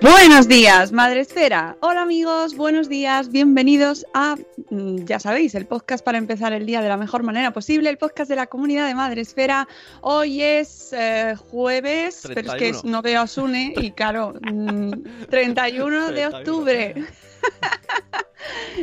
Buenos días, Madre Esfera. Hola amigos, buenos días, bienvenidos a, mm, ya sabéis, el podcast para empezar el día de la mejor manera posible, el podcast de la comunidad de Madre Esfera. Hoy es eh, jueves, pero es que 31. no veo a Sune y claro, mm, 31 de 31. octubre.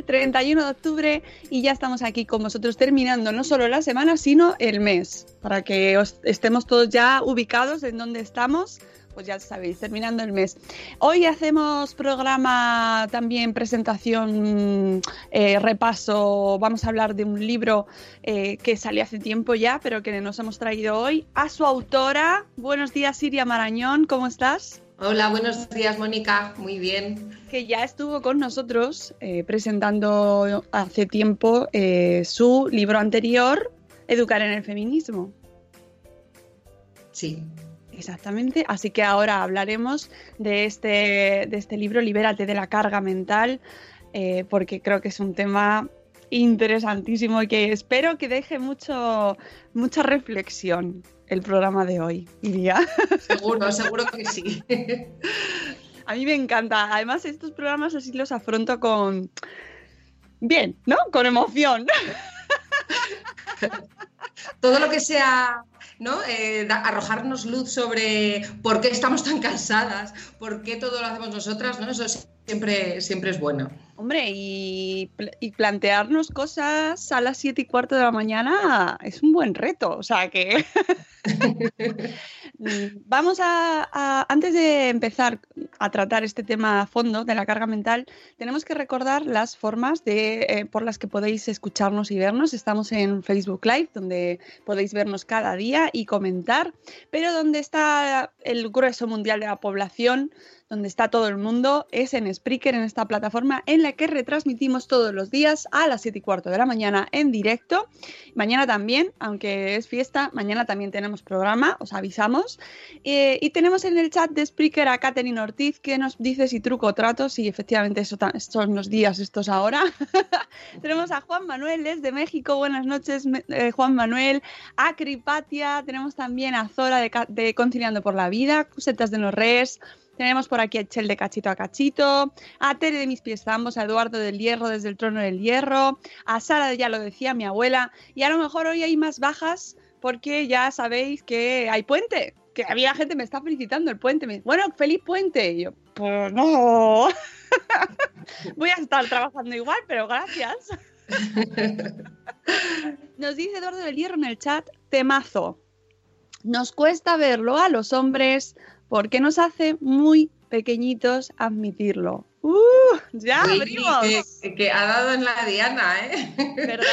31 de octubre y ya estamos aquí con vosotros terminando no solo la semana, sino el mes, para que os- estemos todos ya ubicados en donde estamos. Pues ya sabéis, terminando el mes. Hoy hacemos programa también, presentación, eh, repaso. Vamos a hablar de un libro eh, que salió hace tiempo ya, pero que nos hemos traído hoy. A su autora. Buenos días, Siria Marañón, ¿cómo estás? Hola, buenos días, Mónica. Muy bien. que ya estuvo con nosotros eh, presentando hace tiempo su libro anterior, Educar en el Feminismo. Sí. Exactamente, así que ahora hablaremos de este, de este libro, Libérate de la carga mental, eh, porque creo que es un tema interesantísimo y que espero que deje mucho, mucha reflexión el programa de hoy, Iria. Seguro, seguro que sí. A mí me encanta. Además, estos programas así los afronto con. Bien, ¿no? Con emoción. Todo lo que sea, ¿no? Eh, da- arrojarnos luz sobre por qué estamos tan cansadas, por qué todo lo hacemos nosotras, ¿no? Eso siempre, siempre es bueno. Hombre, y, y plantearnos cosas a las 7 y cuarto de la mañana es un buen reto. O sea que. Mm, Vamos a, Antes de empezar a tratar este tema a fondo de la carga mental, tenemos que recordar las formas de, eh, por las que podéis escucharnos y vernos. Estamos en Facebook Live, donde podéis vernos cada día y comentar, pero donde está el grueso mundial de la población, donde está todo el mundo, es en Spreaker, en esta plataforma en la que retransmitimos todos los días a las 7 y cuarto de la mañana en directo. Mañana también, aunque es fiesta, mañana también tenemos programa, os avisamos. Eh, y tenemos en el chat de Spreaker a Katherine Ortiz que nos dice si truco o trato, si efectivamente eso son los días estos ahora. tenemos a Juan Manuel desde México, buenas noches eh, Juan Manuel, a Cripatia, tenemos también a Zora de, Conciliando por la Vida, Cusetas de Norres, tenemos por aquí a Chel de Cachito a Cachito, a Tere de Mis Pies Zambos, a Eduardo del Hierro desde el Trono del Hierro, a Sara Ya lo decía mi abuela, y a lo mejor hoy hay más bajas porque ya sabéis que hay puente, que había gente me está felicitando el puente, me dice, bueno, feliz puente, y yo, pues no, voy a estar trabajando igual, pero gracias. Nos dice Eduardo del Hierro en el chat, temazo. Nos cuesta verlo a los hombres porque nos hace muy pequeñitos admitirlo. ¡Uh! ¡Ya abrimos! que, que ha dado en la diana, ¿eh? ¿Verdad?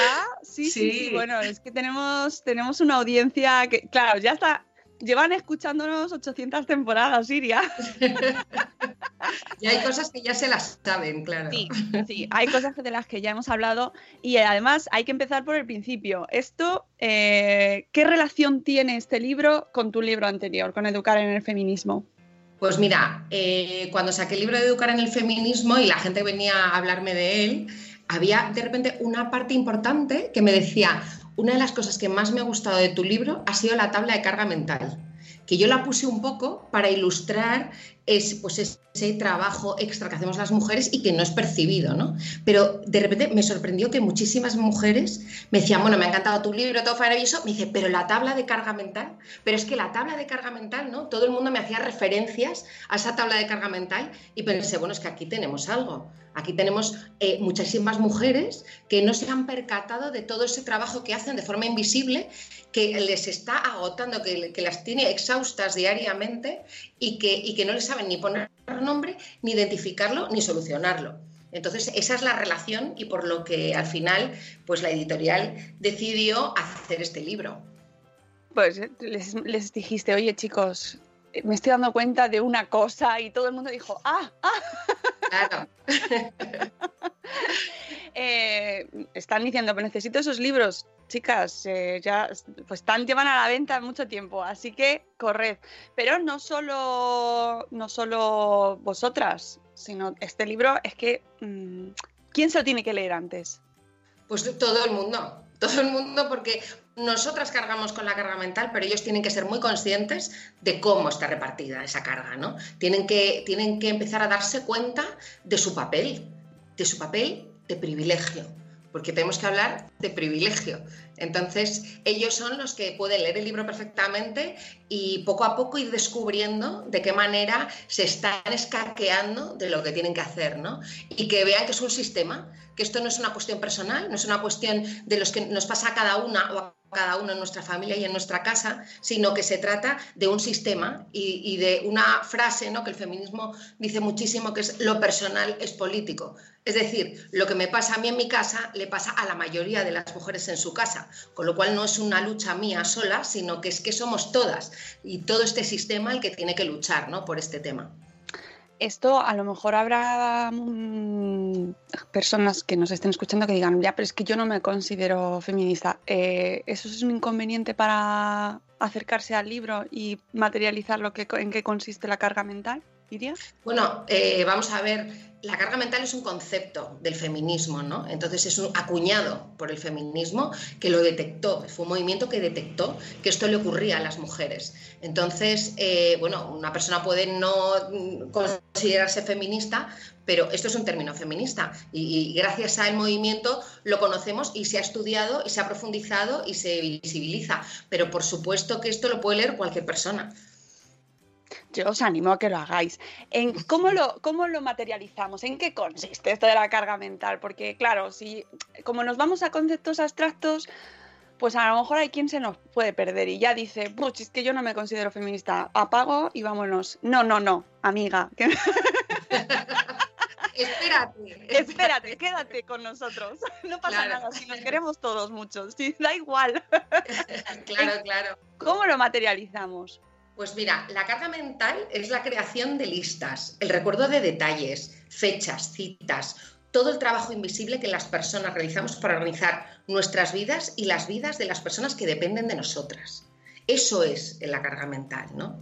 Sí, sí, sí, Sí. Bueno, es que tenemos, tenemos una audiencia que, claro, ya está. Llevan escuchándonos 800 temporadas, Siria. Y hay cosas que ya se las saben, claro. Sí, sí, hay cosas de las que ya hemos hablado y además hay que empezar por el principio. Esto, eh, ¿qué relación tiene este libro con tu libro anterior, con Educar en el Feminismo? Pues mira, eh, cuando saqué el libro de Educar en el Feminismo y la gente venía a hablarme de él, había de repente una parte importante que me decía, una de las cosas que más me ha gustado de tu libro ha sido la tabla de carga mental que yo la puse un poco para ilustrar es, pues ese trabajo extra que hacemos las mujeres y que no es percibido, ¿no? Pero de repente me sorprendió que muchísimas mujeres me decían, bueno, me ha encantado tu libro, todo maravilloso, me dice, pero la tabla de carga mental, pero es que la tabla de carga mental, ¿no? Todo el mundo me hacía referencias a esa tabla de carga mental y pensé, bueno, es que aquí tenemos algo. Aquí tenemos eh, muchísimas mujeres que no se han percatado de todo ese trabajo que hacen de forma invisible, que les está agotando, que, las tiene exhaustas diariamente y que, y que no les saben ni poner nombre, ni identificarlo, ni solucionarlo. Entonces, esa es la relación y por lo que al final, pues la editorial decidió hacer este libro. Pues les, les dijiste, oye chicos, me estoy dando cuenta de una cosa y todo el mundo dijo, ah, ah. Claro. Eh, están diciendo, pero necesito esos libros, chicas, eh, ya pues están, llevan a la venta mucho tiempo, así que corred. Pero no solo, no solo vosotras, sino este libro es que, mm, ¿quién se lo tiene que leer antes? Pues todo el mundo, todo el mundo, porque nosotras cargamos con la carga mental, pero ellos tienen que ser muy conscientes de cómo está repartida esa carga, ¿no? Tienen que, tienen que empezar a darse cuenta de su papel, de su papel de privilegio, porque tenemos que hablar de privilegio. Entonces, ellos son los que pueden leer el libro perfectamente y poco a poco ir descubriendo de qué manera se están escaqueando de lo que tienen que hacer, ¿no? Y que vean que es un sistema, que esto no es una cuestión personal, no es una cuestión de los que nos pasa a cada una o a cada uno en nuestra familia y en nuestra casa, sino que se trata de un sistema y, de una frase ¿no? que el feminismo dice muchísimo, que es lo personal es político. Es decir, lo que me pasa a mí en mi casa le pasa a la mayoría de las mujeres en su casa, con lo cual no es una lucha mía sola, sino que es que somos todas y todo este sistema el que tiene que luchar ¿no? por este tema esto a lo mejor habrá mm, personas que nos estén escuchando que digan, ya, pero es que yo no me considero feminista. Eh, ¿Eso es un inconveniente para acercarse al libro y materializar lo que, en qué consiste la carga mental? Bueno, eh, vamos a ver, la carga mental es un concepto del feminismo, ¿no? Entonces es un acuñado por el feminismo que lo detectó, fue un movimiento que detectó que esto le ocurría a las mujeres. Entonces, eh, bueno, una persona puede no considerarse feminista, pero esto es un término feminista y, y, gracias al movimiento lo conocemos y se ha estudiado y se ha profundizado y se visibiliza. Pero por supuesto que esto lo puede leer cualquier persona yo os animo a que lo hagáis. En cómo, lo, ¿Cómo lo materializamos? ¿En qué consiste esto de la carga mental? Porque, claro, si como nos vamos a conceptos abstractos, pues a lo mejor hay quien se nos puede perder y ya dice, pues es que yo no me considero feminista, apago y vámonos. No, no, no, amiga. Espérate. Espérate, quédate con nosotros. No pasa nada, si nos queremos todos muchos, da igual. claro, claro. ¿Cómo lo materializamos? Pues mira, la carga mental es la creación de listas, el recuerdo de detalles, fechas, citas, todo el trabajo invisible que las personas realizamos para organizar nuestras vidas y las vidas de las personas que dependen de nosotras. Eso es la carga mental, ¿no?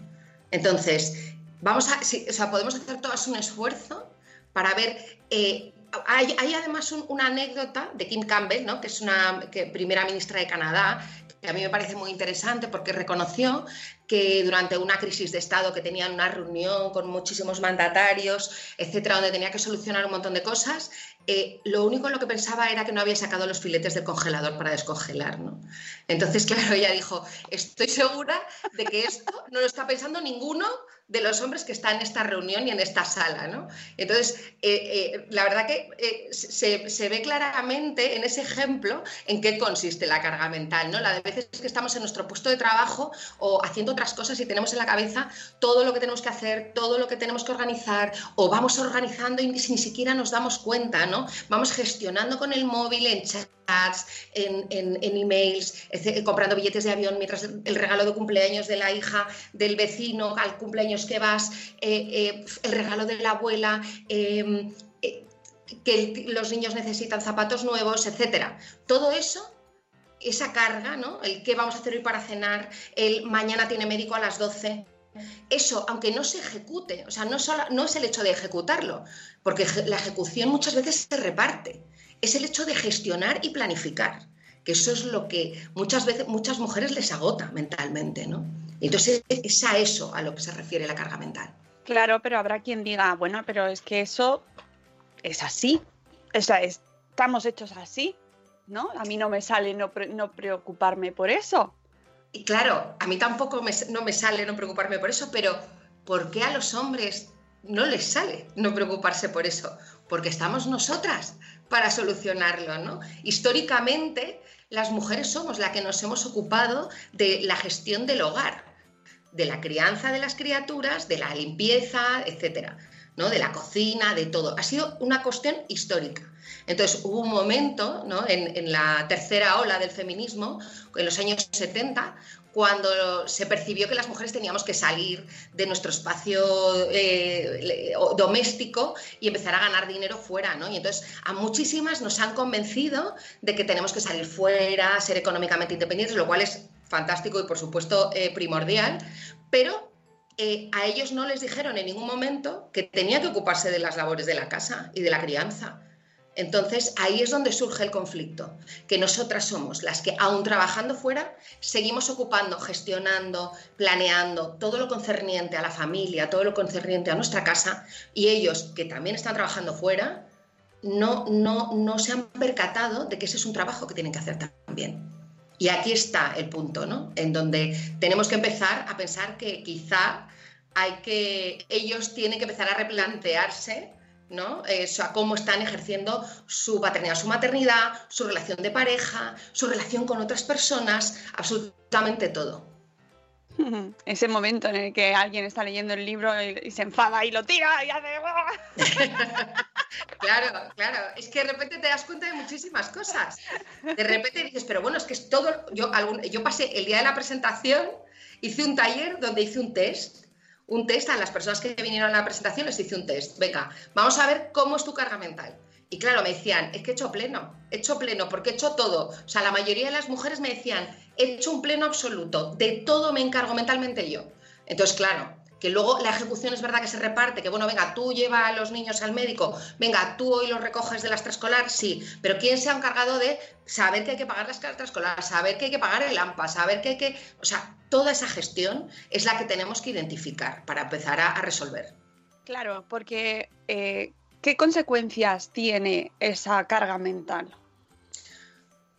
Entonces, vamos a, o sea, podemos hacer todas un esfuerzo para ver. Eh, hay, además una anécdota de Kim Campbell, ¿no? que es una primera ministra de Canadá, que a mí me parece muy interesante porque reconoció que durante una crisis de Estado que tenían una reunión con muchísimos mandatarios, etcétera, donde tenía que solucionar un montón de cosas, eh, lo único en lo que pensaba era que no había sacado los filetes del congelador para descongelar. ¿no? Entonces, claro, ella dijo, estoy segura de que esto no lo está pensando ninguno de los hombres que están en esta reunión y en esta sala. ¿no? Entonces, eh, eh, la verdad que se, ve claramente en ese ejemplo en qué consiste la carga mental. ¿no? La de veces que estamos en nuestro puesto de trabajo o haciendo otras cosas y tenemos en la cabeza todo lo que tenemos que hacer, todo lo que tenemos que organizar, o vamos organizando y ni siquiera nos damos cuenta, ¿no? Vamos gestionando con el móvil en chats, en, emails, comprando billetes de avión mientras el regalo de cumpleaños de la hija del vecino al cumpleaños que vas, eh, eh, el regalo de la abuela, em, eh, que los niños necesitan zapatos nuevos, etcétera. Todo eso esa carga, ¿no? El qué vamos a hacer hoy para cenar, el mañana tiene médico a las 12. Eso, aunque no se ejecute, o sea, no, es el hecho de ejecutarlo, porque la ejecución muchas veces se reparte. es el hecho de gestionar y planificar, que eso es lo que muchas veces muchas mujeres les agota mentalmente, ¿no? Entonces es a eso a lo que se refiere la carga mental. Claro, pero habrá quien diga, bueno, pero es que eso es así, o sea, estamos hechos así, ¿no? A mí no me sale no, no preocuparme por eso. Y claro, a mí tampoco no me sale no preocuparme por eso, pero ¿por qué a los hombres no les sale no preocuparse por eso? Porque estamos nosotras para solucionarlo, ¿no? Históricamente, las mujeres somos las que nos hemos ocupado de la gestión del hogar, de la crianza de las criaturas, de la limpieza, etcétera, ¿no? De la cocina, de todo. Ha sido una cuestión histórica. Entonces hubo un momento en, la tercera ola del feminismo, en los años 70, cuando se percibió que las mujeres teníamos que salir de nuestro espacio eh, doméstico y empezar a ganar dinero fuera, ¿no? Y entonces a muchísimas nos han convencido de que tenemos que salir fuera, ser económicamente independientes, lo cual es fantástico y por supuesto eh, primordial, pero eh, a ellos no les dijeron en ningún momento que tenía que ocuparse de las labores de la casa y de la crianza. Entonces ahí es donde surge el conflicto, que nosotras somos las que, aún trabajando fuera, seguimos ocupando, gestionando, planeando todo lo concerniente a la familia, todo lo concerniente a nuestra casa, y ellos, que también están trabajando fuera, no, no, no se han percatado de que ese es un trabajo que tienen que hacer también. Y aquí está el punto, ¿no? En donde tenemos que empezar a pensar que quizá hay que, ellos tienen que empezar a replantearse ¿no? cómo están ejerciendo su paternidad, su maternidad, su relación de pareja, su relación con otras personas, absolutamente todo. Ese momento en el que alguien está leyendo el libro y, se enfada y lo tira y hace... claro, claro. Es que de repente te das cuenta de muchísimas cosas. De repente dices, pero bueno, es que es todo... Yo, yo pasé el día de la presentación, hice un taller donde hice un test un test a las personas que vinieron a la presentación, les hice un test. Venga, vamos a ver cómo es tu carga mental. Y claro, me decían, es que he hecho pleno, he hecho pleno, porque he hecho todo. O sea, la mayoría de las mujeres me decían, he hecho un pleno absoluto, de todo me encargo mentalmente yo. Entonces, claro, que luego la ejecución es verdad que se reparte, que bueno, venga, tú lleva a los niños al médico, venga, tú hoy los recoges de la extraescolar, sí, pero ¿quién se ha encargado de saber que hay que pagar la extraescolar, saber que hay que pagar el AMPA, saber que hay que, o sea, toda esa gestión es la que tenemos que identificar para empezar a, resolver. Claro, porque eh, ¿qué consecuencias tiene esa carga mental?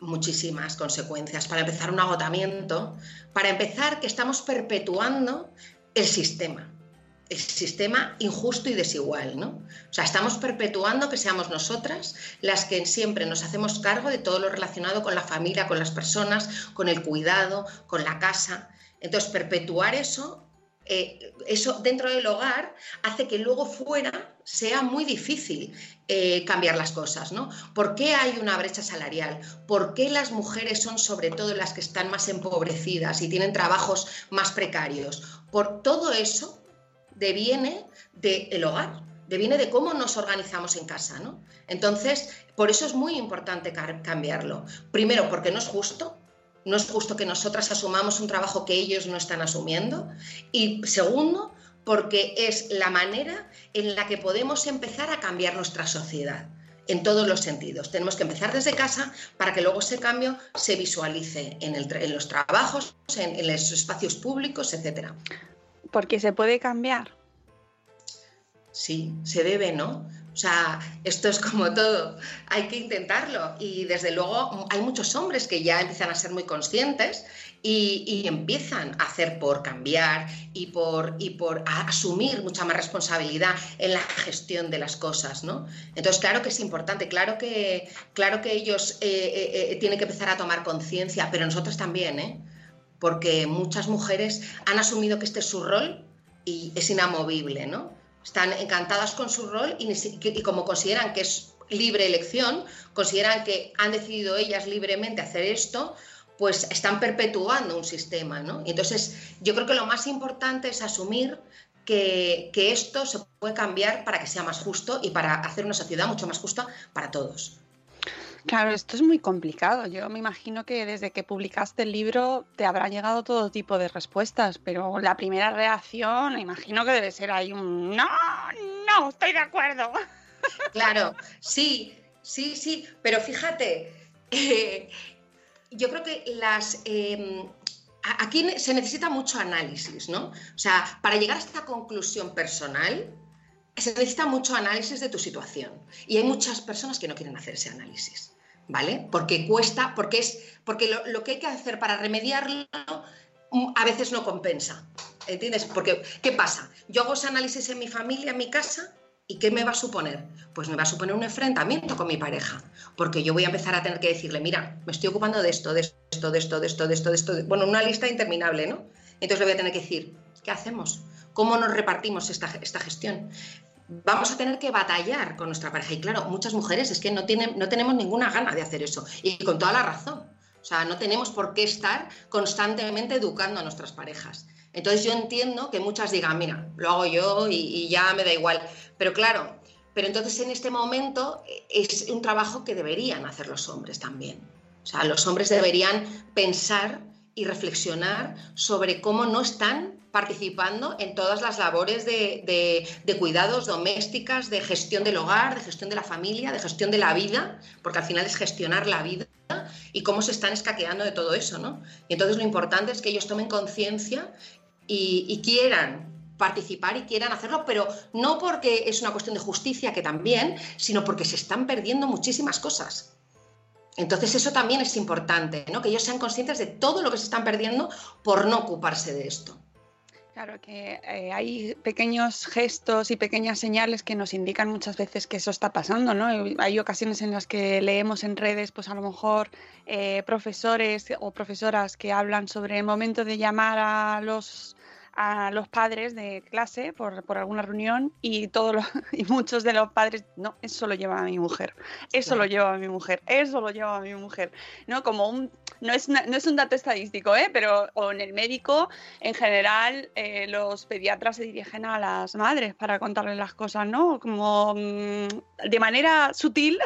muchísimas consecuencias. Para empezar, un agotamiento. Para empezar, que estamos perpetuando el sistema, el sistema injusto y desigual, ¿no? O sea, estamos perpetuando que seamos nosotras las que siempre nos hacemos cargo de todo lo relacionado con la familia, con las personas, con el cuidado, con la casa. Entonces, perpetuar eso, eh, eso dentro del hogar hace que luego fuera sea muy difícil eh, cambiar las cosas, ¿no? ¿Por qué hay una brecha salarial? ¿Por qué las mujeres son sobre todo las que están más empobrecidas y tienen trabajos más precarios? Por todo eso deviene del hogar, deviene de cómo nos organizamos en casa, ¿no? Entonces, por eso es muy importante cambiarlo. Primero, porque no es justo, no es justo que nosotras asumamos un trabajo que ellos no están asumiendo. Y segundo, porque es la manera en la que podemos empezar a cambiar nuestra sociedad en todos los sentidos. Tenemos que empezar desde casa para que luego ese cambio se visualice en, los trabajos, en, en, los espacios públicos, etc. Porque se puede cambiar. Sí, se debe, ¿no? O sea, esto es como todo, hay que intentarlo y desde luego hay muchos hombres que ya empiezan a ser muy conscientes y, empiezan a hacer por cambiar y por, y por asumir mucha más responsabilidad en la gestión de las cosas, ¿no? Entonces, claro que es importante, claro que, claro que ellos eh, eh, eh, tienen que empezar a tomar conciencia, pero nosotros también, ¿eh? Porque muchas mujeres han asumido que este es su rol y es inamovible, ¿no? Están encantadas con su rol y, como consideran que es libre elección, consideran que han decidido ellas libremente hacer esto, pues están perpetuando un sistema, ¿no? entonces yo creo que lo más importante es asumir que, que, esto se puede cambiar para que sea más justo y para hacer una sociedad mucho más justa para todos. Claro, esto es muy complicado. Yo me imagino que desde que publicaste el libro te habrán llegado todo tipo de respuestas, pero la primera reacción, imagino que debe ser ahí un no, no, estoy de acuerdo. Claro, sí. Sí, sí, pero fíjate, eh, yo creo que las... Em, aquí se necesita mucho análisis, ¿no? O sea, para llegar a esta conclusión personal, se necesita mucho análisis de tu situación. Y hay muchas personas que no quieren hacer ese análisis, ¿vale? Porque cuesta, porque es, porque lo, que hay que hacer para remediarlo mm, a veces no compensa. ¿Entiendes? Porque, ¿qué pasa? Yo hago ese análisis en mi familia, en mi casa, ¿Y qué me va a suponer? Pues me va a suponer un enfrentamiento con mi pareja, porque yo voy a empezar a tener que decirle, mira, me estoy ocupando de esto, de esto, de esto, de esto, de esto, de esto, bueno, una lista interminable, ¿no? Entonces le voy a tener que decir, ¿qué hacemos? ¿Cómo nos repartimos esta, esta gestión? Vamos a tener que batallar con nuestra pareja. Y claro, muchas mujeres es que no, tienen, no tenemos ninguna gana de hacer eso. Y con toda la razón. O sea, no tenemos por qué estar constantemente educando a nuestras parejas. Entonces yo entiendo que muchas digan, mira, lo hago yo y, ya me da igual. Pero claro, pero entonces en este momento es un trabajo que deberían hacer los hombres también. O sea, los hombres deberían pensar y reflexionar sobre cómo no están participando en todas las labores de, de, cuidados domésticas, de gestión del hogar, de gestión de la familia, de gestión de la vida, porque al final es gestionar la vida y cómo se están escaqueando de todo eso, ¿no? Y entonces lo importante es que ellos tomen conciencia y, quieran participar y quieran hacerlo, pero no porque es una cuestión de justicia, que también, sino porque se están perdiendo muchísimas cosas. Entonces eso también es importante, ¿no? que ellos sean conscientes de todo lo que se están perdiendo por no ocuparse de esto. Claro que eh, hay pequeños gestos y pequeñas señales que nos indican muchas veces que eso está pasando, ¿no? Hay ocasiones en las que leemos en redes, pues a lo mejor eh, profesores o profesoras que hablan sobre el momento de llamar a los a los padres de clase por, por alguna reunión y, todos y muchos de los padres, no, eso lo lleva a mi mujer, eso lo lleva a mi mujer, eso lo lleva a mi mujer, ¿no? Como un, no es, no es un dato estadístico, ¿eh? Pero o en el médico, en general, eh, los pediatras se dirigen a las madres para contarles las cosas, ¿no? Como mm, de manera sutil.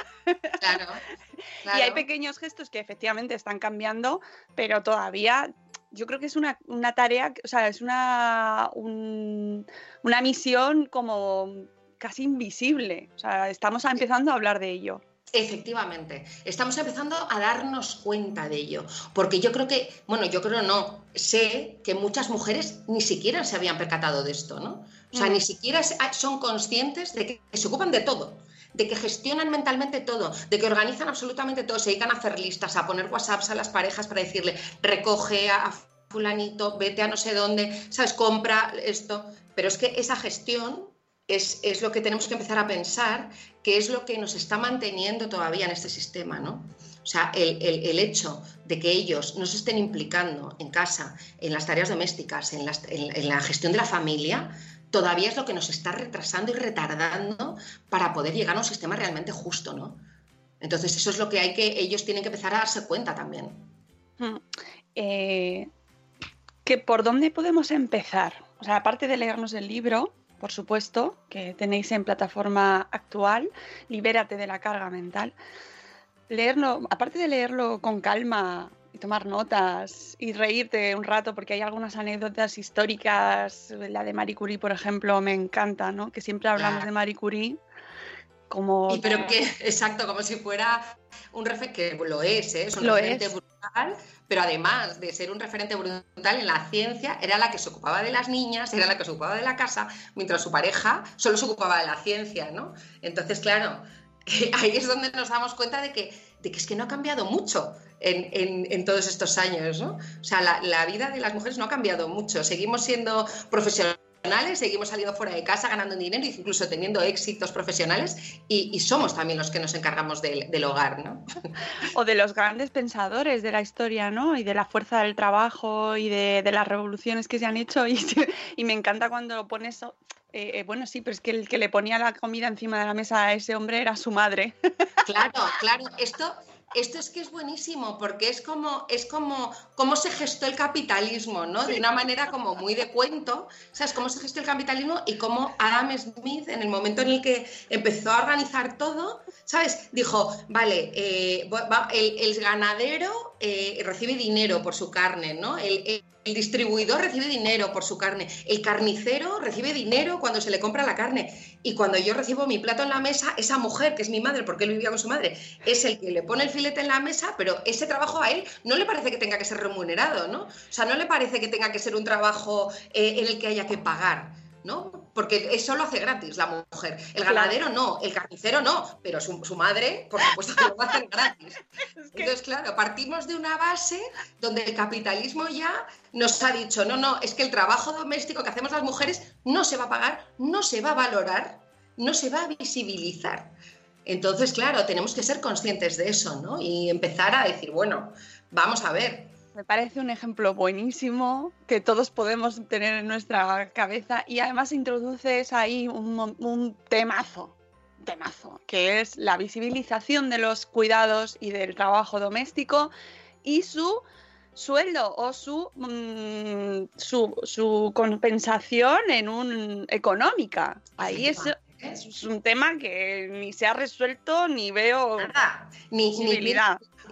Claro. Y hay pequeños gestos que efectivamente están cambiando, pero todavía yo creo que es una, tarea, o sea, es una, una misión como casi invisible. O sea, estamos empezando a hablar de ello. Efectivamente, estamos empezando a darnos cuenta de ello, porque yo creo que, bueno, yo creo no, sé que muchas mujeres ni siquiera se habían percatado de esto, ¿no? O sea, mm. ni siquiera son conscientes de que se ocupan de todo, de que gestionan mentalmente todo, de que organizan absolutamente todo, se dedican a hacer listas, a poner WhatsApps a las parejas para decirle, recoge a fulanito, vete a no sé dónde, ¿sabes? Compra esto. Pero es que esa gestión es, lo que tenemos que empezar a pensar, que es lo que nos está manteniendo todavía en este sistema, ¿no? O sea, el, hecho de que ellos no se estén implicando en casa, en las tareas domésticas, en la gestión de la familia, todavía es lo que nos está retrasando y retardando para poder llegar a un sistema realmente justo, ¿no? Entonces, eso es lo que hay que, ellos tienen que empezar a darse cuenta también. Hmm. Eh, ¿que ¿Por dónde podemos empezar? O sea, aparte de leernos el libro, por supuesto, que tenéis en plataforma actual, Libérate de la carga mental. Leerlo, aparte de leerlo con calma y tomar notas y reírte un rato porque hay algunas anécdotas históricas, la de Marie Curie, por ejemplo, me encanta, ¿no? Que siempre hablamos de Marie Curie como... Y pero que, exacto, como si fuera un referente, que lo es, ¿eh? es un referente brutal, pero además de ser un referente brutal en la ciencia, era la que se ocupaba de las niñas, era la que se ocupaba de la casa, mientras su pareja solo se ocupaba de la ciencia, ¿no? Entonces, claro, ahí es donde nos damos cuenta de que, de que es que no ha cambiado mucho en, todos estos años, ¿no? O sea, la, vida de las mujeres no ha cambiado mucho. Seguimos siendo profesionales, seguimos saliendo fuera de casa, ganando dinero, incluso teniendo éxitos profesionales, y, somos también los que nos encargamos del, hogar, ¿no? O de los grandes pensadores de la historia, ¿no? Y de la fuerza del trabajo y de, las revoluciones que se han hecho. Y, me encanta cuando lo pones eh, eh, bueno, sí, pero es que el que le ponía la comida encima de la mesa a ese hombre era su madre. Claro, claro. Esto, esto es que es buenísimo porque es como, es como cómo se gestó el capitalismo, ¿no? De una manera como muy de cuento, ¿sabes? Cómo se gestó el capitalismo y cómo Adam Smith, en el momento en el que empezó a organizar todo, ¿sabes? Dijo, vale, eh, el, ganadero eh, recibe dinero por su carne, ¿no? El, distribuidor recibe dinero por su carne, el carnicero recibe dinero cuando se le compra la carne y cuando yo recibo mi plato en la mesa, esa mujer, que es mi madre, porque él vivía con su madre, es el que le pone el filete en la mesa, pero ese trabajo a él no le parece que tenga que ser remunerado, ¿no? O sea, no le parece que tenga que ser un trabajo eh, en el que haya que pagar. ¿No? Porque eso lo hace gratis la mujer. El ganadero no, el carnicero no, pero su, madre, por supuesto que lo va a hacer gratis. Entonces, claro, partimos de una base donde el capitalismo ya nos ha dicho, no, no, es que el trabajo doméstico que hacemos las mujeres no se va a pagar, no se va a valorar, no se va a visibilizar. Entonces, claro, tenemos que ser conscientes de eso, ¿no? Y empezar a decir, bueno, vamos a ver, me parece un ejemplo buenísimo que todos podemos tener en nuestra cabeza y además introduces ahí un, temazo, temazo, que es la visibilización de los cuidados y del trabajo doméstico y su sueldo o su, mm, su, compensación en un económica. Ahí es, es, un tema que ni se ha resuelto ni veo Nada. Ni,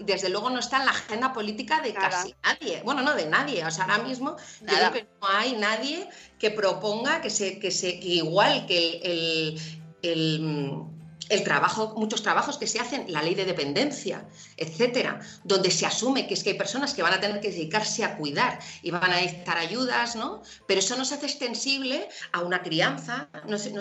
desde luego no está en la agenda política de casi nadie. Bueno, no de nadie. O sea, ahora mismo creo que no hay nadie que proponga que se, que se igual que el el trabajo, muchos trabajos que se hacen, la ley de dependencia, etcétera, donde se asume que es que hay personas que van a tener que dedicarse a cuidar y van a necesitar ayudas, ¿no? Pero eso no se hace extensible a una crianza, no se,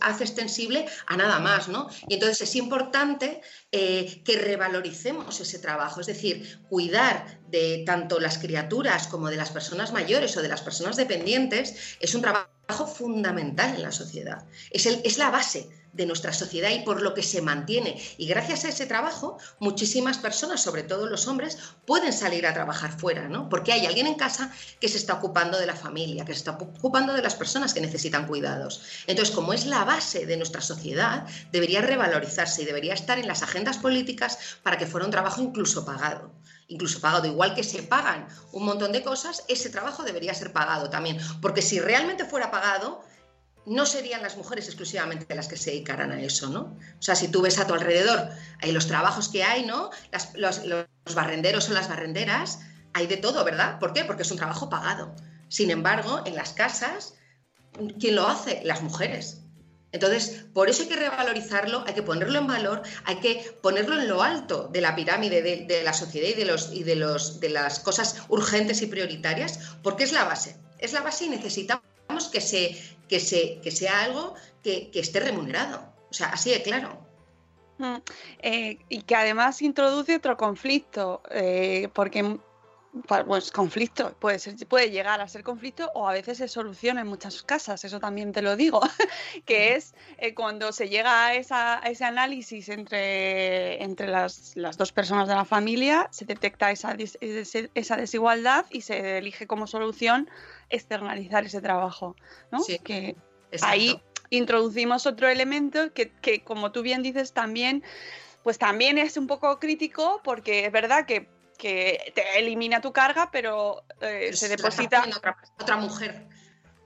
hace extensible a nada más, ¿no? Y entonces es importante eh, que revaloricemos ese trabajo, es decir, cuidar de tanto las criaturas como de las personas mayores o de las personas dependientes es un trabajo fundamental en la sociedad, es, el, es la base de nuestra sociedad y por lo que se mantiene. Y gracias a ese trabajo, muchísimas personas, sobre todo los hombres, pueden salir a trabajar fuera, ¿no? Porque hay alguien en casa que se está ocupando de la familia, que se está ocupando de las personas que necesitan cuidados. Entonces, como es la base de nuestra sociedad, debería revalorizarse y debería estar en las agendas políticas para que fuera un trabajo incluso pagado incluso pagado, igual que se pagan un montón de cosas, ese trabajo debería ser pagado también, porque si realmente fuera pagado, no serían las mujeres exclusivamente las que se dedicaran a eso, ¿no? O sea, si tú ves a tu alrededor hay los trabajos que hay, ¿no? los, barrenderos o las barrenderas, hay de todo, ¿verdad? ¿Por qué? Porque es un trabajo pagado. Sin embargo, en las casas, ¿quién lo hace? Las mujeres. Entonces, por eso hay que revalorizarlo, hay que ponerlo en valor, hay que ponerlo en lo alto de la pirámide de, la sociedad y, de, los, y de, los, de las cosas urgentes y prioritarias, porque es la base. Es la base y necesitamos que, se, que, se, que sea algo que, esté remunerado. O sea, así de claro. Mm, eh, y que además introduce otro conflicto, eh, porque pues conflicto, puede, ser, puede llegar a ser conflicto o a veces se soluciona en muchas casas, eso también te lo digo, que es eh, cuando se llega a, ese análisis entre, entre las, dos personas de la familia, se detecta esa, esa desigualdad y se elige como solución externalizar ese trabajo, ¿no? que ahí introducimos otro elemento que, que, como tú bien dices, también pues también es un poco crítico porque es verdad que que te elimina tu carga, pero eh, se deposita. Otra, otra mujer.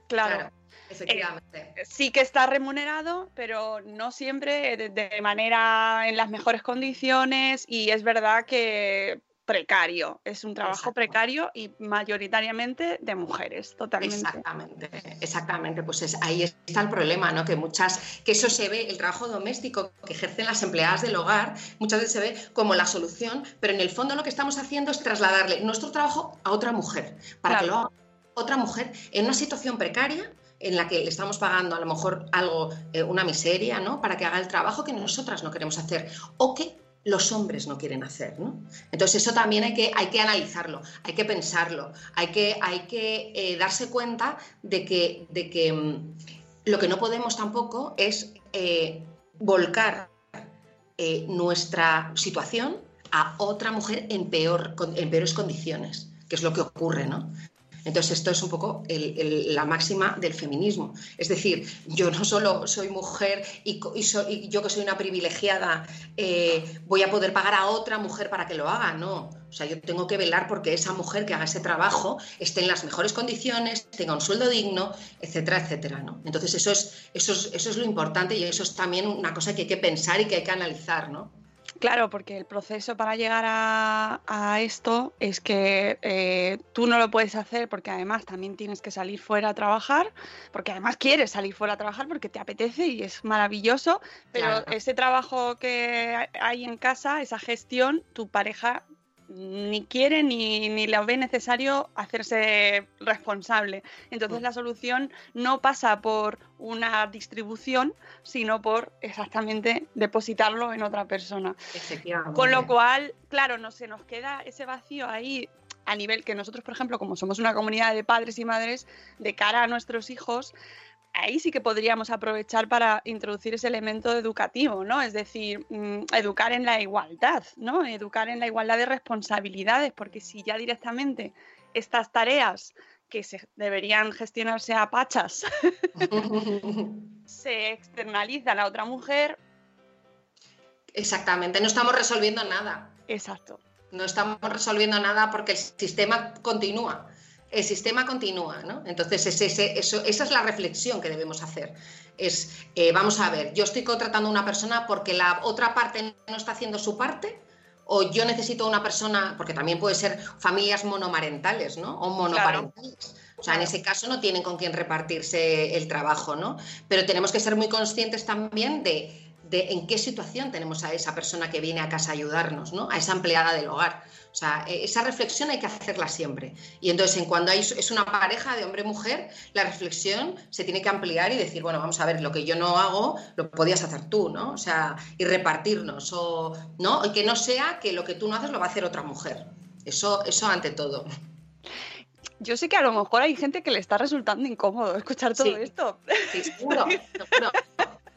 Claro. efectivamente. Eh, sí que está remunerado, pero no siempre de, manera en las mejores condiciones y es verdad que precario, es un trabajo precario y mayoritariamente de mujeres, totalmente. Exactamente, exactamente, pues ahí está el problema, ¿no? Que muchas, que eso se ve, el trabajo doméstico que ejercen las empleadas del hogar, muchas veces se ve como la solución, pero en el fondo lo que estamos haciendo es trasladarle nuestro trabajo a otra mujer, para que lo haga otra mujer en una situación precaria, en la que le estamos pagando a lo mejor algo, eh, una miseria, ¿no? Para que haga el trabajo que nosotras no queremos hacer o que los hombres no quieren hacer. ¿no? Entonces eso también hay que, hay que analizarlo, hay que pensarlo, hay que, hay que eh, darse cuenta de que, de que mm, lo que no podemos tampoco es eh, volcar eh, nuestra situación a otra mujer en, peor, en peores condiciones, que es lo que ocurre, ¿no? Entonces, esto es un poco la máxima del feminismo. Es decir, yo no solo soy mujer y, yo que soy una privilegiada eh, voy a poder pagar a otra mujer para que lo haga, no. O sea, yo tengo que velar porque esa mujer que haga ese trabajo esté en las mejores condiciones, tenga un sueldo digno, etcétera, etcétera. ¿no? Entonces, eso es, eso, es, eso es lo importante y eso es también una cosa que hay que pensar y que hay que analizar, ¿no? Claro, porque el proceso para llegar a, esto es que eh, tú no lo puedes hacer porque además también tienes que salir fuera a trabajar, porque además quieres salir fuera a trabajar porque te apetece y es maravilloso, pero ese trabajo que hay en casa, esa gestión, tu pareja ni quiere ni, ni le ve necesario hacerse responsable. Entonces la solución no pasa por una distribución, sino por exactamente depositarlo en otra persona. Con lo cual, claro, no se nos queda ese vacío ahí a nivel que nosotros, por ejemplo, como somos una comunidad de padres y madres, de cara a nuestros hijos, ahí sí que podríamos aprovechar para introducir ese elemento educativo, ¿no? Es decir, mm, educar en la igualdad, ¿no? Educar en la igualdad de responsabilidades, porque si ya directamente estas tareas que se deberían gestionarse a pachas se externalizan a otra mujer. Exactamente, no estamos resolviendo nada. Exacto. No estamos resolviendo nada porque el sistema continúa el sistema continúa, ¿no? Entonces, ese, eso, esa es la reflexión que debemos hacer. Es, eh, vamos a ver, yo estoy contratando a una persona porque la otra parte no está haciendo su parte, o yo necesito una persona, porque también puede ser familias monomarentales, ¿no? O monoparentales. O sea, en ese caso no tienen con quién repartirse el trabajo, ¿no? Pero tenemos que ser muy conscientes también de, de en qué situación tenemos a esa persona que viene a casa a ayudarnos, ¿no? A esa empleada del hogar. O sea, e, esa reflexión hay que hacerla siempre. Y entonces, en cuando hay, es una pareja de hombre-mujer, la reflexión se tiene que ampliar y decir, bueno, vamos a ver, lo que yo no hago, lo podías hacer tú, ¿no? O sea, y repartirnos, o, ¿no? Y que no sea que lo que tú no haces lo va a hacer otra mujer. Eso, eso ante todo. Yo sé que a lo mejor hay gente que le está resultando incómodo escuchar todo esto. Sí, seguro, seguro.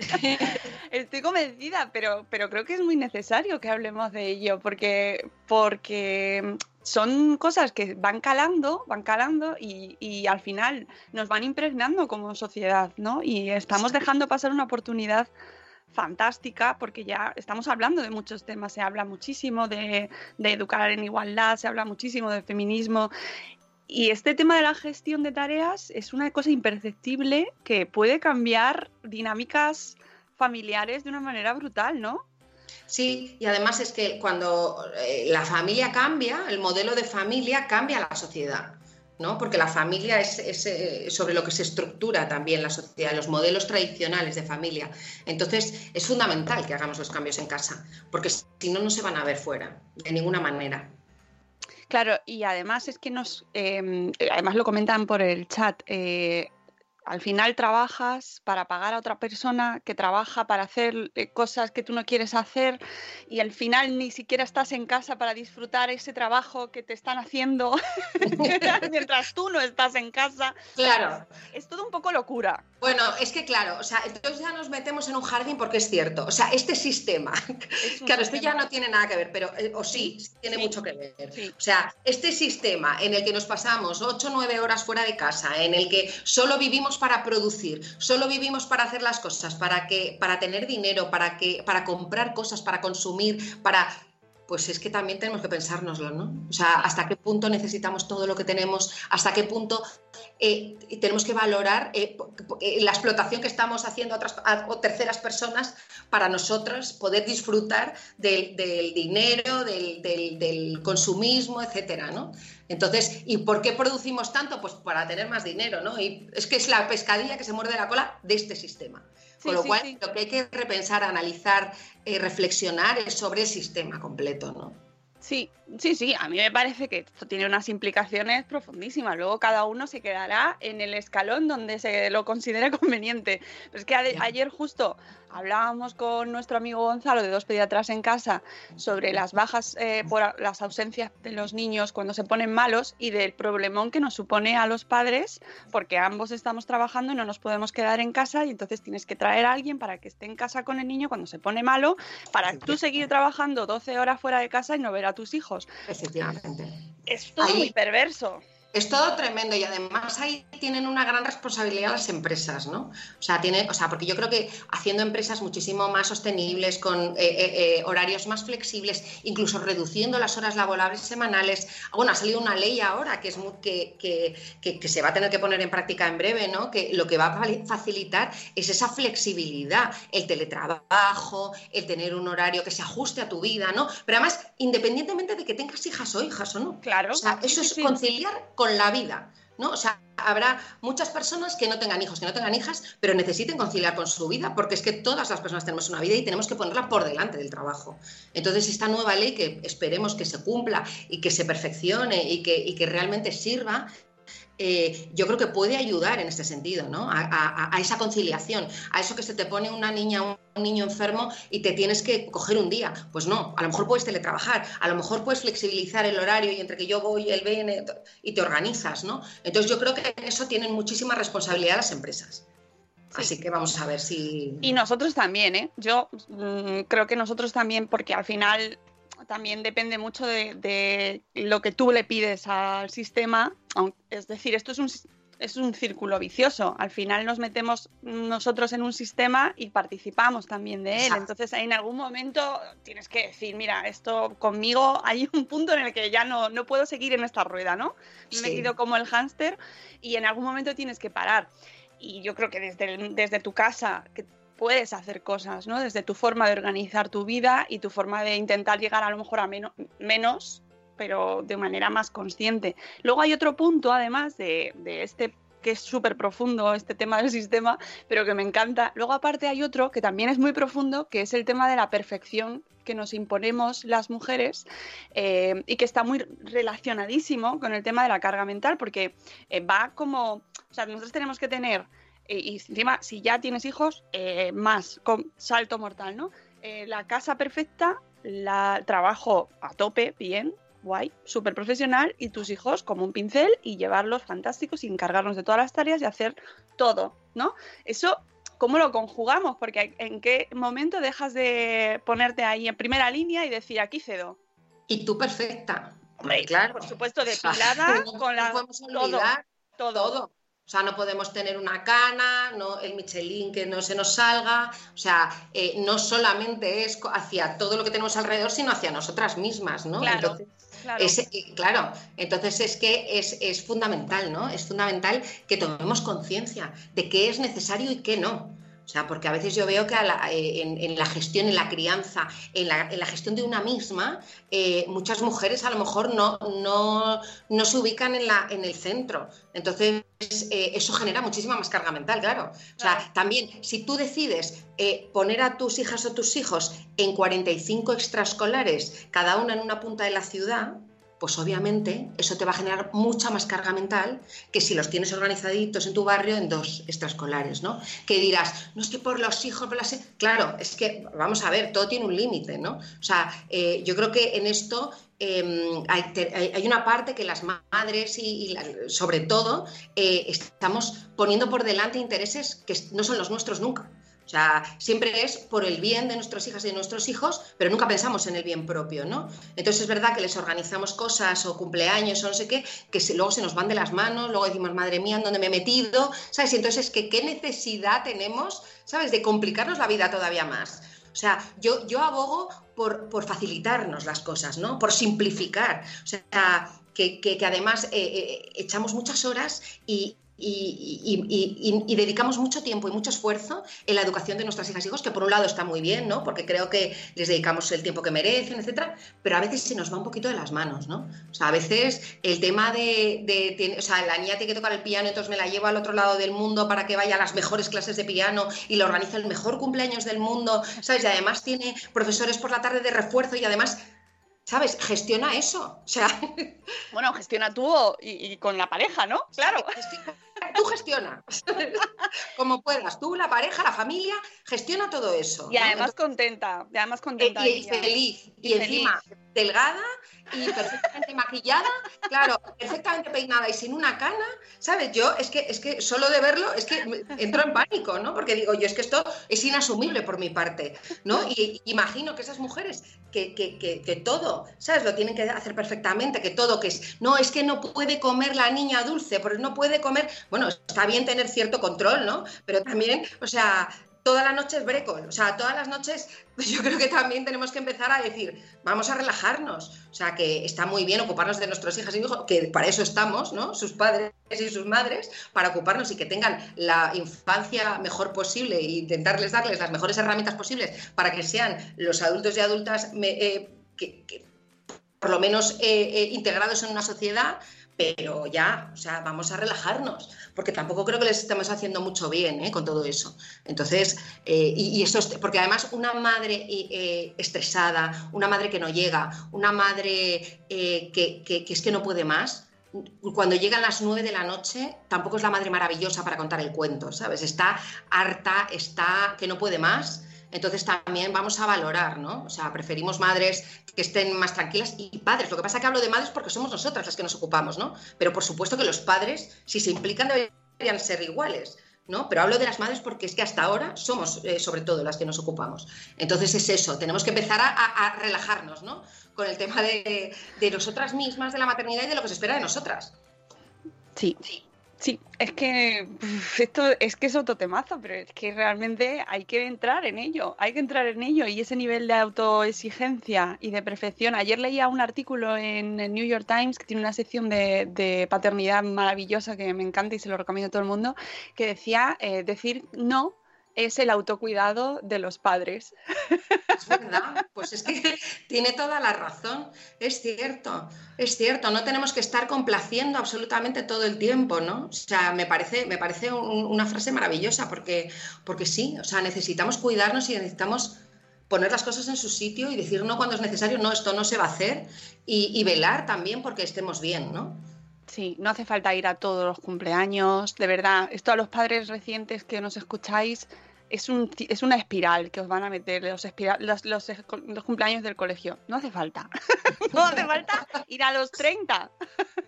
Estoy convencida, pero, pero creo que es muy necesario que hablemos de ello, porque, porque son cosas que van calando, van calando y, al final nos van impregnando como sociedad, ¿no? Y estamos dejando pasar una oportunidad fantástica porque ya estamos hablando de muchos temas, se habla muchísimo de, de, educar en igualdad, se habla muchísimo de feminismo y este tema de la gestión de tareas es una cosa imperceptible que puede cambiar dinámicas familiares de una manera brutal, ¿no? Sí, y además es que cuando eh, la familia cambia, el modelo de familia cambia la sociedad. ¿no? Porque la familia es, eh, sobre lo que se estructura también la sociedad, los modelos tradicionales de familia. Entonces, es fundamental que hagamos los cambios en casa, porque si no, no se van a ver fuera, de ninguna manera. Claro, y además es que nos, em, además lo comentan por el chat, eh, al final trabajas para pagar a otra persona que trabaja para hacer eh, cosas que tú no quieres hacer y al final ni siquiera estás en casa para disfrutar ese trabajo que te están haciendo mientras tú no estás en casa. Claro. Es todo un poco locura. Bueno, es que claro, o sea, entonces ya nos metemos en un jardín porque es cierto. O sea, este sistema, claro, esto ya no tiene nada que ver, pero, eh, o sí, tiene mucho que ver. O sea, este sistema en el que nos pasamos 8 o 9 horas fuera de casa, en el que solo vivimos para producir, solo vivimos para hacer las cosas, para, que, para tener dinero, para, que, para comprar cosas, para consumir, para pues es que también tenemos que pensárnoslo, ¿no? O sea, hasta qué punto necesitamos todo lo que tenemos, hasta qué punto eh, tenemos que valorar eh, eh, la explotación que estamos haciendo a otras o terceras personas para nosotros poder disfrutar del, dinero, del, del, consumismo, etcétera, ¿no? Entonces, ¿y por qué producimos tanto? Pues para tener más dinero, ¿no? Y es que es la pescadilla que se muerde la cola de este sistema. Con lo cual, lo que hay que repensar, analizar, y reflexionar es sobre el sistema completo, ¿no? Sí, sí, sí, a mí me parece que esto tiene unas implicaciones profundísimas. Luego cada uno se quedará en el escalón donde se lo considere conveniente. Pero es que ayer justo hablábamos con nuestro amigo Gonzalo de dos pediatras en casa sobre las bajas eh, por las ausencias de los niños cuando se ponen malos y del problemón que nos supone a los padres porque ambos estamos trabajando y no nos podemos quedar en casa y entonces tienes que traer a alguien para que esté en casa con el niño cuando se pone malo para tú seguir trabajando 12 horas fuera de casa y no ver a tus hijos. Efectivamente. Es todo muy perverso. Es todo tremendo y además ahí tienen una gran responsabilidad las empresas, ¿no? O sea, tiene, o sea, porque yo creo que haciendo empresas muchísimo más sostenibles, con eh, eh, eh, horarios más flexibles, incluso reduciendo las horas laborables semanales. Bueno, ha salido una ley ahora que es que, que, que, se va a tener que poner en práctica en breve, ¿no? Que lo que va a facilitar es esa flexibilidad, el teletrabajo, el tener un horario que se ajuste a tu vida, ¿no? Pero además, independientemente de que tengas hijas o hijas o no. Claro. O sea, eso es conciliar con la vida. ¿no? O sea, habrá muchas personas que no tengan hijos, que no tengan hijas, pero necesiten conciliar con su vida, porque es que todas las personas tenemos una vida y tenemos que ponerla por delante del trabajo. Entonces, esta nueva ley que esperemos que se cumpla y que se perfeccione y que, y que realmente sirva, eh, yo creo que puede ayudar en este sentido, ¿no? A, esa conciliación, a eso que se te pone una niña, un niño enfermo y te tienes que coger un día. Pues no, a lo mejor puedes teletrabajar, a lo mejor puedes flexibilizar el horario y entre que yo voy, él viene y te organizas, ¿no? Entonces yo creo que en eso tienen muchísima responsabilidad las empresas. Así que vamos a ver si... Y nosotros también, ¿eh? Yo mm, creo que nosotros también, porque al final también depende mucho de, lo que tú le pides al sistema. Es decir, esto es un, es un círculo vicioso. Al final nos metemos nosotros en un sistema y participamos también de él. Entonces, en algún momento tienes que decir, mira, esto conmigo hay un punto en el que ya no, no puedo seguir en esta rueda, ¿no? Me he metido como el hámster y en algún momento tienes que parar. Y yo creo que desde, desde tu casa, que puedes hacer cosas, ¿no? Desde tu forma de organizar tu vida y tu forma de intentar llegar a lo mejor a menos, pero de manera más consciente. Luego hay otro punto, además de, este que es súper profundo este tema del sistema, pero que me encanta. Luego aparte hay otro que también es muy profundo, que es el tema de la perfección que nos imponemos las mujeres eh, y que está muy relacionadísimo con el tema de la carga mental, porque eh, va como, o sea, nosotros tenemos que tener y encima, si ya tienes hijos, eh, más, con salto mortal, ¿no? Eh, la casa perfecta, la trabajo a tope, bien, guay, súper profesional, y tus hijos como un pincel y llevarlos fantásticos y encargarnos de todas las tareas y hacer todo, ¿no? Eso, ¿cómo lo conjugamos? Porque en qué momento dejas de ponerte ahí en primera línea y decir, aquí cedo. Y tú perfecta. Hombre, claro. Por supuesto, depilada, con la... todo, todo. todo. O sea, no podemos tener una cana, no, el Michelin que no se nos salga. O sea, eh, no solamente es hacia todo lo que tenemos alrededor, sino hacia nosotras mismas, ¿no? Claro. claro. Es, eh, claro, entonces es que es, fundamental, ¿no? Es fundamental que tomemos conciencia de qué es necesario y qué no. O sea, porque a veces yo veo que eh, en, la gestión, en la crianza, en la, gestión de una misma, muchas mujeres a lo mejor no, no, no se ubican en, la, en el centro. Entonces, eh, eso genera muchísima más carga mental, claro. O sea, también, si tú decides eh, poner a tus hijas o tus hijos en 45 extraescolares, cada una en una punta de la ciudad, pues obviamente eso te va a generar mucha más carga mental que si los tienes organizaditos en tu barrio en dos extraescolares, ¿no? Que dirás, no es que por los hijos, por las... Claro, es que, vamos a ver, todo tiene un límite, ¿no? O sea, eh, yo creo que en esto Em, hay, una parte que las madres y, sobre todo eh, estamos poniendo por delante intereses que no son los nuestros nunca. O sea, siempre es por el bien de nuestras hijas y de nuestros hijos, pero nunca pensamos en el bien propio, ¿no? Entonces es verdad que les organizamos cosas o cumpleaños o no sé qué, que luego se nos van de las manos, luego decimos, madre mía, ¿en dónde me he metido? ¿Sabes? Y entonces, que, ¿qué necesidad tenemos, ¿sabes?, de complicarnos la vida todavía más. O sea, yo, yo abogo por, por facilitarnos las cosas, ¿no? Por simplificar. O sea, que, que, además eh, eh, echamos muchas horas y, y, dedicamos mucho tiempo y mucho esfuerzo en la educación de nuestras hijas y hijos, que por un lado está muy bien, ¿no? Porque creo que les dedicamos el tiempo que merecen, etcétera, pero a veces se nos va un poquito de las manos, ¿no? O sea, a veces el tema de, o sea, la niña tiene que tocar el piano, entonces me la llevo al otro lado del mundo para que vaya a las mejores clases de piano y le organiza el mejor cumpleaños del mundo, ¿sabes? Y además tiene profesores por la tarde de refuerzo y además ¿sabes? Gestiona eso. O sea. Bueno, gestiona tú y, con la pareja, ¿no? Claro. Tú gestiona. Como puedas. Tú, la pareja, la familia, gestiona todo eso. Y además contenta. Y además contenta. Y, feliz. Y, encima delgada y perfectamente maquillada, claro, perfectamente peinada y sin una cana, ¿sabes? Yo es que, es que solo de verlo, es que entro en pánico, ¿no? Porque digo, yo es que esto es inasumible por mi parte, ¿no? Y imagino que esas mujeres que, que, que, que todo, ¿sabes? Lo tienen que hacer perfectamente, que todo, que es, no, es que no puede comer la niña dulce, porque no puede comer, bueno, está bien tener cierto control, ¿no? Pero también, o sea, todas las noches brecol, o sea, todas las noches yo creo que también tenemos que empezar a decir, vamos a relajarnos, o sea, que está muy bien ocuparnos de nuestros hijas y hijos, que para eso estamos, ¿no? Sus padres y sus madres, para ocuparnos y que tengan la infancia mejor posible e intentarles darles las mejores herramientas posibles para que sean los adultos y adultas eh, por lo menos eh, eh, integrados en una sociedad pero ya, o sea, vamos a relajarnos, porque tampoco creo que les estemos haciendo mucho bien ¿eh? con todo eso. Entonces, eh, y, eso, porque además una madre eh, estresada, una madre que no llega, una madre que, que, es que no puede más, cuando llegan las nueve de la noche, tampoco es la madre maravillosa para contar el cuento, ¿sabes? Está harta, está que no puede más entonces también vamos a valorar, ¿no? O sea, preferimos madres que estén más tranquilas y padres. Lo que pasa es que hablo de madres porque somos nosotras las que nos ocupamos, ¿no? Pero por supuesto que los padres, si se implican, deberían ser iguales. ¿no? Pero hablo de las madres porque es que hasta ahora somos eh, sobre todo las que nos ocupamos. Entonces es eso, tenemos que empezar a, relajarnos, ¿no? Con el tema de, de, nosotras mismas, de la maternidad y de lo que se espera de nosotras. Sí, sí. Sí, es que esto es que es otro temazo, pero es que realmente hay que entrar en ello, hay que entrar en ello y ese nivel de autoexigencia y de perfección. Ayer leía un artículo en el New York Times que tiene una sección de, paternidad maravillosa que me encanta y se lo recomiendo a todo el mundo, que decía eh, decir no es el autocuidado de los padres. Es verdad, pues es que tiene toda la razón, es cierto, es cierto, no tenemos que estar complaciendo absolutamente todo el tiempo, ¿no? O sea, me parece, me parece una frase maravillosa porque, porque sí, o sea, necesitamos cuidarnos y necesitamos poner las cosas en su sitio y decir no cuando es necesario, no, esto no se va a hacer y, y velar también porque estemos bien, ¿no? Sí, no hace falta ir a todos los cumpleaños, de verdad. Esto a los padres recientes que nos escucháis es, un, es una espiral que os van a meter los, los, los, cumpleaños del colegio. No hace falta. no hace falta ir a los 30.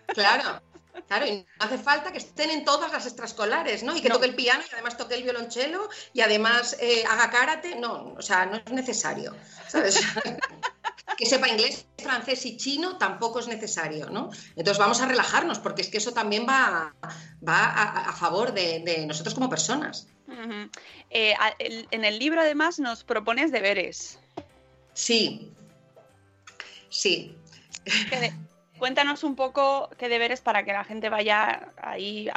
Claro. Claro, y no hace falta que estén en todas las extraescolares, ¿no? Y que toque el piano y además toque el violonchelo y además eh, haga karate. No, o sea, no es necesario, ¿sabes? que sepa inglés, francés y chino tampoco es necesario, ¿no? Entonces vamos a relajarnos porque es que eso también va, va a, favor de, nosotros como personas. Eh, en el libro además nos propones deberes. Sí, sí. Cuéntanos un poco qué deberes para que la gente vaya ahí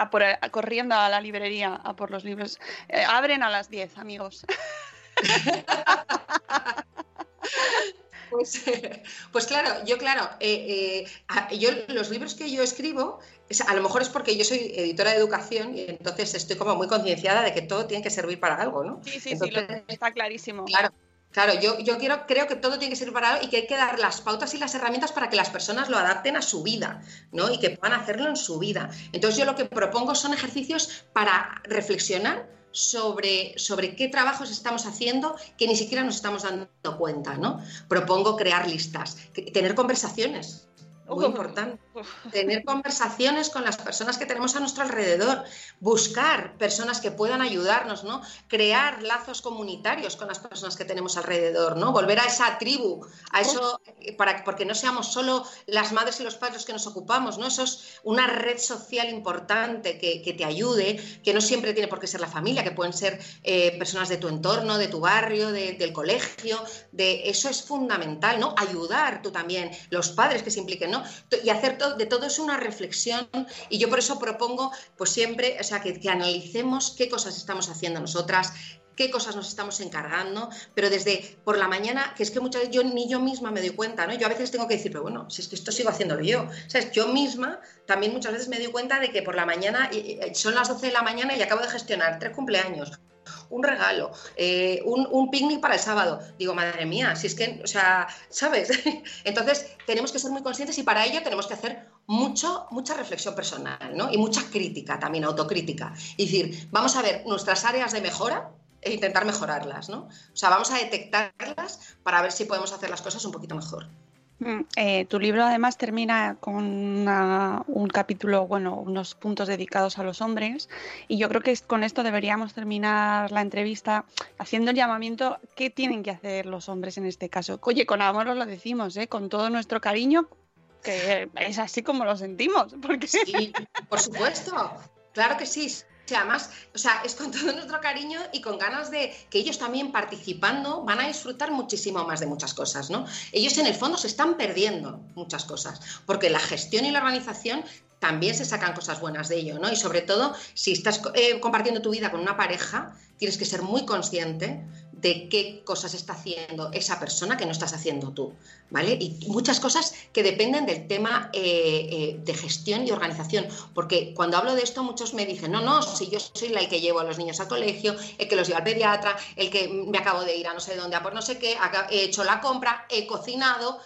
corriendo a la librería a por los libros. Eh, abren a las 10, amigos. Pues, pues, claro, yo claro, eh, eh, yo los libros que yo escribo, a lo mejor es porque yo soy editora de educación y entonces estoy como muy concienciada de que todo tiene que servir para algo, ¿no? Sí, sí, sí, está clarísimo. Claro. Claro, yo, yo quiero, creo que todo tiene que servir para algo y que hay que dar las pautas y las herramientas para que las personas lo adapten a su vida, ¿no? Y que puedan hacerlo en su vida. Entonces yo lo que propongo son ejercicios para reflexionar sobre, sobre qué trabajos estamos haciendo que ni siquiera nos estamos dando cuenta, ¿no? Propongo crear listas, tener conversaciones, muy importante. Tener conversaciones con las personas que tenemos a nuestro alrededor, buscar personas que puedan ayudarnos, ¿no? Crear lazos comunitarios con las personas que tenemos alrededor, ¿no? Volver a esa tribu, a eso, para, porque no seamos solo las madres y los padres que nos ocupamos, ¿no? Eso es una red social importante que, te ayude, que no siempre tiene por qué ser la familia, que pueden ser eh, personas de tu entorno, de tu barrio, del colegio, de eso es fundamental, ¿no? Ayudar tú también, los padres que se impliquen, y hacer de todo eso una reflexión y yo por eso propongo pues siempre, o sea, que, analicemos qué cosas estamos haciendo nosotras, qué cosas nos estamos encargando, pero desde por la mañana, que es que muchas veces yo ni yo misma me doy cuenta, ¿no? Yo a veces tengo que decir, pero bueno, si es que esto sigo haciéndolo yo. ¿Sabes? Yo misma también muchas veces me doy cuenta de que por la mañana, son las 12 de la mañana y acabo de gestionar tres cumpleaños, un regalo, eh, un, picnic para el sábado. Digo, madre mía, si es que, o sea, ¿sabes? Entonces, tenemos que ser muy conscientes y para ello tenemos que hacer mucho, mucha reflexión personal, ¿no? Y mucha crítica también, autocrítica. Es decir, vamos a ver nuestras áreas de mejora e intentar mejorarlas, ¿no? O sea, vamos a detectarlas para ver si podemos hacer las cosas un poquito mejor. Mm, eh, tu libro además termina con un capítulo, bueno, unos puntos dedicados a los hombres y yo creo que con esto deberíamos terminar la entrevista haciendo el llamamiento qué tienen que hacer los hombres en este caso. Oye, con amor os lo decimos, ¿eh? con todo nuestro cariño, que es así como lo sentimos. Porque... Sí, por supuesto, claro que sí además, o sea, es con todo nuestro cariño y con ganas de que ellos también participando van a disfrutar muchísimo más de muchas cosas, ¿no? Ellos en el fondo se están perdiendo muchas cosas, porque la gestión y la organización también se sacan cosas buenas de ello, ¿no? Y sobre todo, si estás eh, compartiendo tu vida con una pareja, tienes que ser muy consciente de qué cosas está haciendo esa persona que no estás haciendo tú, ¿vale? Y muchas cosas que dependen del tema eh, eh, de gestión y organización, porque cuando hablo de esto muchos me dicen, no, no, si yo soy la que llevo a los niños al colegio, el que los lleva al pediatra, el que me acabo de ir a no sé dónde, a por no sé qué, he hecho la compra, he cocinado,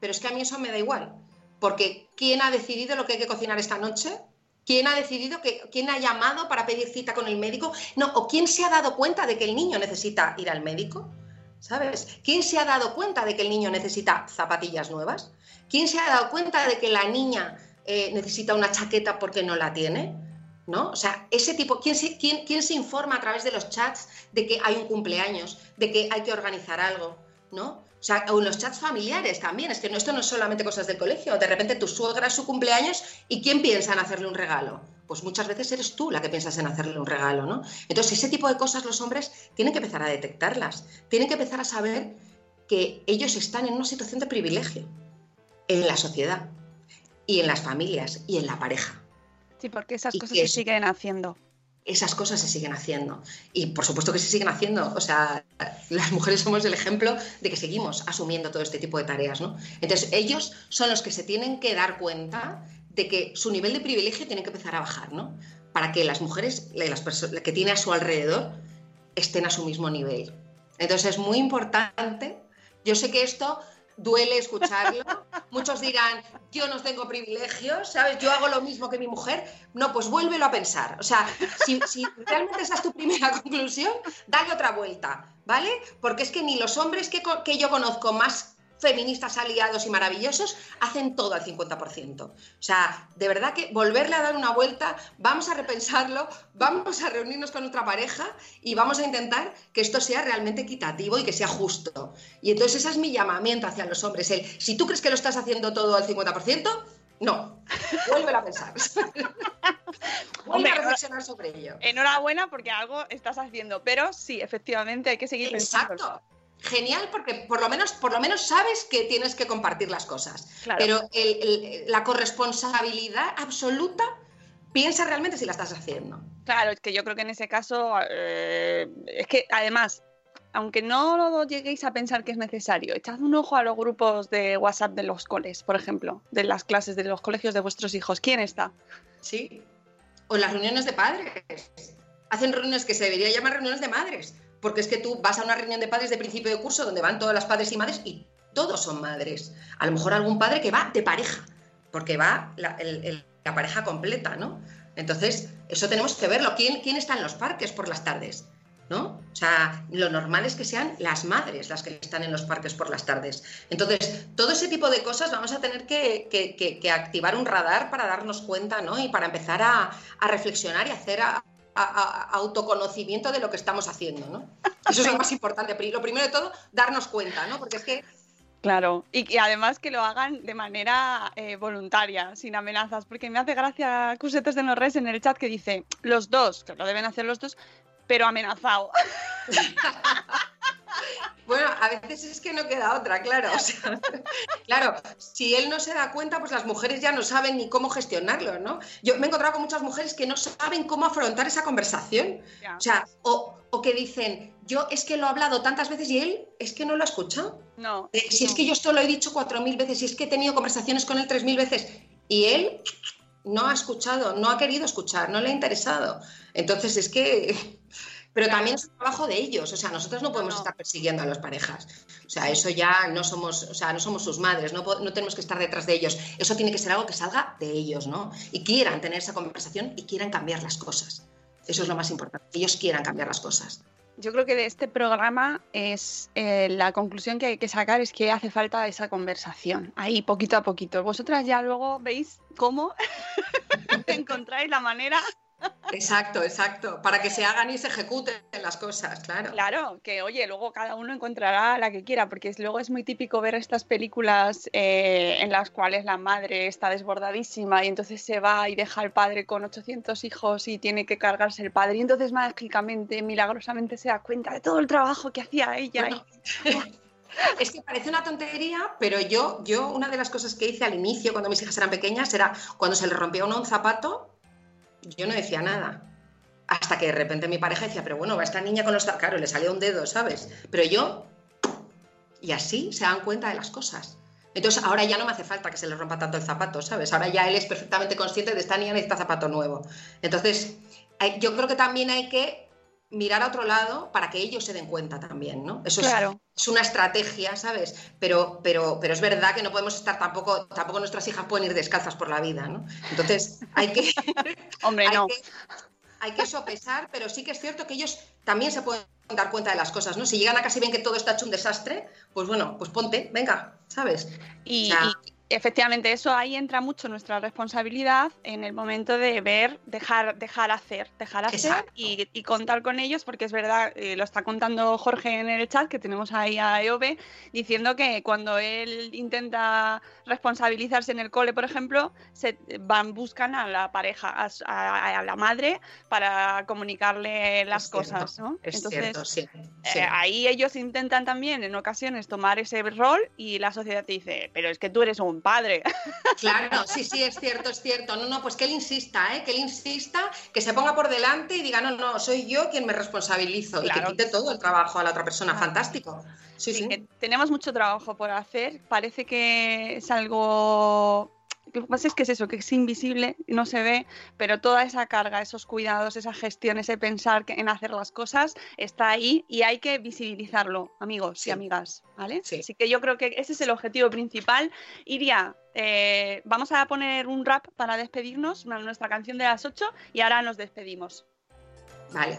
pero es que a mí eso me da igual, porque ¿quién ha decidido lo que hay que cocinar esta noche? ¿Quién ha decidido que, quién ha llamado para pedir cita con el médico? No, o quién se ha dado cuenta de que el niño necesita ir al médico? ¿Sabes? ¿Quién se ha dado cuenta de que el niño necesita zapatillas nuevas? ¿Quién se ha dado cuenta de que la niña eh, necesita una chaqueta porque no la tiene? ¿No? O sea, ese tipo, ¿quién se, quién, ¿quién se informa a través de los chats de que hay un cumpleaños, de que hay que organizar algo? ¿No? O sea, o en los chats familiares también, es que esto no es solamente cosas del colegio, de repente tu suegra es su cumpleaños y ¿quién piensa en hacerle un regalo? Pues muchas veces eres tú la que piensas en hacerle un regalo, ¿no? Entonces, ese tipo de cosas los hombres tienen que empezar a detectarlas, tienen que empezar a saber que ellos están en una situación de privilegio en la sociedad y en las familias y en la pareja. Sí, porque esas cosas se siguen haciendo esas cosas se siguen haciendo. Y por supuesto que se siguen haciendo. O sea, las mujeres somos el ejemplo de que seguimos asumiendo todo este tipo de tareas, ¿no? Entonces, ellos son los que se tienen que dar cuenta de que su nivel de privilegio tiene que empezar a bajar, ¿no? Para que las mujeres, las personas que tiene a su alrededor, estén a su mismo nivel. Entonces, es muy importante. Yo sé que esto duele escucharlo. Muchos dirán, yo no tengo privilegios, ¿sabes? Yo hago lo mismo que mi mujer. No, pues vuélvelo a pensar. O sea, si, realmente esa es tu primera conclusión, dale otra vuelta, ¿vale? Porque es que ni los hombres que, que yo conozco más feministas aliados y maravillosos hacen todo al 50%. O sea, de verdad que volverle a dar una vuelta, vamos a repensarlo, vamos a reunirnos con otra pareja y vamos a intentar que esto sea realmente equitativo y que sea justo. Y entonces ese es mi llamamiento hacia los hombres. El, si tú crees que lo estás haciendo todo al 50%, no, vuélvelo a pensar. Vuelve a reflexionar sobre ello. Enhorabuena porque algo estás haciendo, pero sí, efectivamente hay que seguir pensando. Exacto genial porque por lo menos, por lo menos sabes que tienes que compartir las cosas. Pero la corresponsabilidad absoluta, piensa realmente si la estás haciendo. Claro, es que yo creo que en ese caso, eh, es que además, aunque no lo lleguéis a pensar que es necesario, echad un ojo a los grupos de WhatsApp de los coles, por ejemplo, de las clases de los colegios de vuestros hijos. ¿Quién está? Sí. O las reuniones de padres. Hacen reuniones que se debería llamar reuniones de madres porque es que tú vas a una reunión de padres de principio de curso donde van todas las padres y madres y todos son madres. A lo mejor algún padre que va de pareja, porque va la, pareja completa, ¿no? Entonces, eso tenemos que verlo. ¿Quién, ¿Quién está en los parques por las tardes? ¿no? O sea, lo normal es que sean las madres las que están en los parques por las tardes. Entonces, todo ese tipo de cosas vamos a tener que, activar un radar para darnos cuenta, ¿no? Y para empezar a, a reflexionar y hacer a, autoconocimiento de lo que estamos haciendo, ¿no? Eso es lo más importante. Lo primero de todo, darnos cuenta, ¿no? Porque es que Claro, y, además que lo hagan de manera eh, voluntaria, sin amenazas, porque me hace gracia Cusetes de Norres en el chat que dice, los dos, que lo deben hacer los dos, pero amenazado. Bueno, a veces es que no queda otra, claro. claro, si él no se da cuenta, pues las mujeres ya no saben ni cómo gestionarlo, ¿no? Yo me he encontrado con muchas mujeres que no saben cómo afrontar esa conversación. O sea, o, que dicen, yo es que lo he hablado tantas veces y él es que no lo ha escuchado. No. Eh, si es que yo esto lo he dicho cuatro mil veces, si es que he tenido conversaciones con él tres mil veces y él no ha escuchado, no ha querido escuchar, no le ha interesado. Entonces es que pero también es un trabajo de ellos, o sea, nosotros no podemos estar persiguiendo a las parejas, o sea, eso ya no somos, o sea, no somos sus madres, no, no tenemos que estar detrás de ellos, eso tiene que ser algo que salga de ellos, ¿no? Y quieran tener esa conversación y quieran cambiar las cosas, eso es lo más importante, ellos quieran cambiar las cosas. yo creo que de este programa es eh, la conclusión que hay que sacar es que hace falta esa conversación, ahí poquito a poquito. Vosotras ya luego veis cómo encontráis la manera Exacto, exacto. Para que se hagan y se ejecuten las cosas, claro. Claro, que oye, luego cada uno encontrará la que quiera, porque luego es muy típico ver estas películas eh, en las cuales la madre está desbordadísima y entonces se va y deja al padre con 800 hijos y tiene que cargarse el padre. Y entonces mágicamente, milagrosamente se da cuenta de todo el trabajo que hacía ella. Es que parece una tontería, pero yo, yo una de las cosas que hice al inicio, cuando mis hijas eran pequeñas, era cuando se le rompía uno un zapato, yo no decía nada. Hasta que de repente mi pareja decía, pero bueno, va esta niña con los... Claro, le salió un dedo, ¿sabes? Pero yo... Y así se dan cuenta de las cosas. Entonces ahora ya no me hace falta que se le rompa tanto el zapato, ¿sabes? Ahora ya él es perfectamente consciente de esta niña necesita zapato nuevo. Entonces, yo creo que también hay que mirar a otro lado para que ellos se den cuenta también, ¿no? Eso es, una estrategia, ¿sabes? Pero, pero, pero es verdad que no podemos estar tampoco, tampoco nuestras hijas pueden ir descalzas por la vida, ¿no? Entonces hay que... Hombre, hay no. Que, hay que sopesar, pero sí que es cierto que ellos también se pueden dar cuenta de las cosas, ¿no? Si llegan a casa y ven que todo está hecho un desastre, pues bueno, pues ponte, venga, ¿sabes? y efectivamente, eso ahí entra mucho nuestra responsabilidad en el momento de ver, dejar, dejar hacer, dejar hacer y, contar con ellos, porque es verdad, eh, lo está contando Jorge en el chat que tenemos ahí a EOB, diciendo que cuando él intenta responsabilizarse en el cole, por ejemplo, se van, buscan a la pareja, a, la madre, para comunicarle las cosas, ¿no? Entonces, eh, ahí ellos intentan también en ocasiones tomar ese rol y la sociedad te dice, pero es que tú eres un padre. Claro, sí, sí, es cierto, es cierto. No, no, pues que él insista, ¿eh? que él insista, que se ponga por delante y diga, no, no, soy yo quien me responsabilizo y que quite todo el trabajo a la otra persona. Fantástico. Sí, sí. tenemos mucho trabajo por hacer. Parece que es algo lo que pasa es que es eso, que es invisible, no se ve, pero toda esa carga, esos cuidados, esa gestión, ese pensar en hacer las cosas está ahí y hay que visibilizarlo, amigos y amigas, ¿vale? Así que yo creo que ese es el objetivo principal. Iria, eh, vamos a poner un rap para despedirnos, nuestra canción de las 8 y ahora nos despedimos. Vale.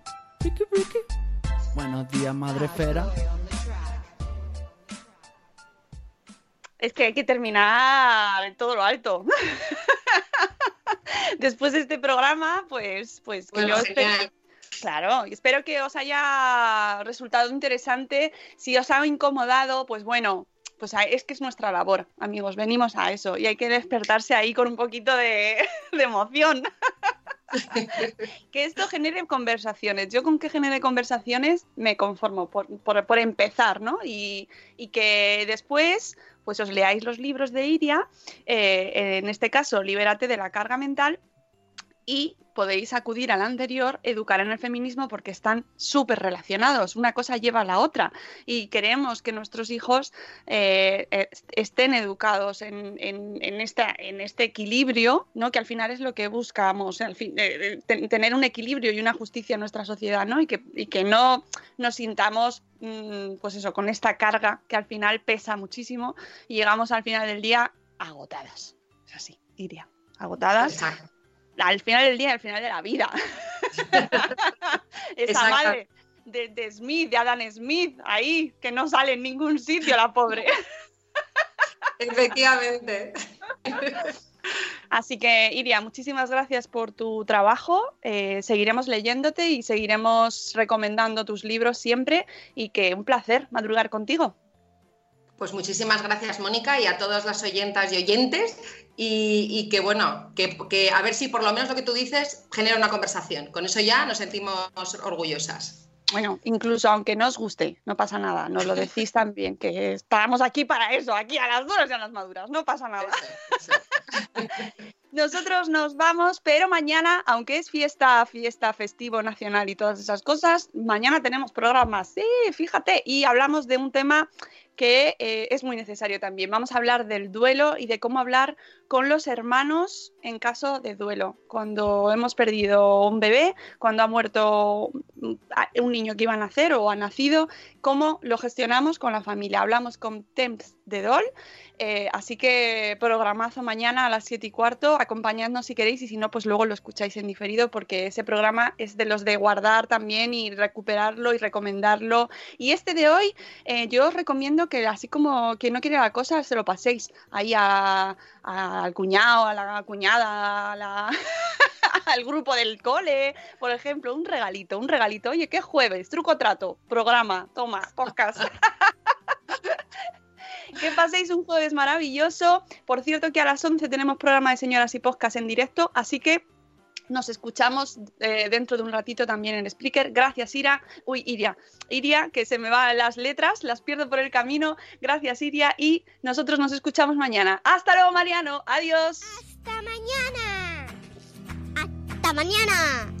Buenos días, madre fera. Es que hay que terminar en todo lo alto. Después de este programa, pues, pues que yo espero, Claro, espero que os haya resultado interesante. Si os ha incomodado, pues bueno, pues es que es nuestra labor, amigos, venimos a eso y hay que despertarse ahí con un poquito de, de emoción. que esto genere conversaciones. Yo con que genere conversaciones me conformo, por, por, empezar, ¿no? Y, y, que después pues os leáis los libros de Iria, eh, en este caso, Libérate de la carga mental, y podéis acudir al anterior, educar en el feminismo, porque están súper relacionados. Una cosa lleva a la otra. Y queremos que nuestros hijos eh, eh, estén educados en, en, este equilibrio, ¿no? que al final es lo que buscamos, eh, tener un equilibrio y una justicia en nuestra sociedad, ¿no? y, que, que no nos sintamos mm, pues eso, con esta carga que al final pesa muchísimo y llegamos al final del día agotadas. Es así, iría. Agotadas al final del día, al final de la vida. Esa madre de, Smith, de Adam Smith, ahí, que no sale en ningún sitio, la pobre. Efectivamente. Así que, Iria, muchísimas gracias por tu trabajo. Eh, seguiremos leyéndote y seguiremos recomendando tus libros siempre. Y que un placer madrugar contigo. Pues muchísimas gracias, Mónica, y a todas las oyentas y oyentes. Y, que bueno, que, a ver si por lo menos lo que tú dices genera una conversación. Con eso ya nos sentimos orgullosas. Bueno, incluso aunque no os guste, no pasa nada, nos lo decís también, que estamos aquí para eso, aquí a las duras y a las maduras, no pasa nada. Nosotros nos vamos, pero mañana, aunque es fiesta, fiesta, festivo nacional y todas esas cosas, mañana tenemos programas, sí, fíjate, y hablamos de un tema que eh, es muy necesario también. Vamos a hablar del duelo y de cómo hablar con los hermanos en caso de duelo. Cuando hemos perdido un bebé, cuando ha muerto un niño que iba a nacer o ha nacido, cómo lo gestionamos con la familia. Hablamos con Temps de Dol, eh, así que programazo mañana a las 7 y cuarto, acompañadnos si queréis y si no, pues luego lo escucháis en diferido porque ese programa es de los de guardar también y recuperarlo y recomendarlo. Y este de hoy, eh, yo os recomiendo que así como quien no quiere la cosa, se lo paséis ahí al cuñado, a la cuñada, al grupo del cole, por ejemplo, un regalito, un regalito. Oye, ¿qué jueves? Truco trato, programa, toma, podcast. que paséis un jueves maravilloso. Por cierto que a las 11 tenemos programa de señoras y podcast en directo, así que nos escuchamos eh, dentro de un ratito también en Spreaker. Gracias, Ira. Uy, Iria. Iria, que se me van las letras, las pierdo por el camino. Gracias, Iria. Y nosotros nos escuchamos mañana. Hasta luego, Mariano. Adiós. Hasta mañana. Hasta mañana.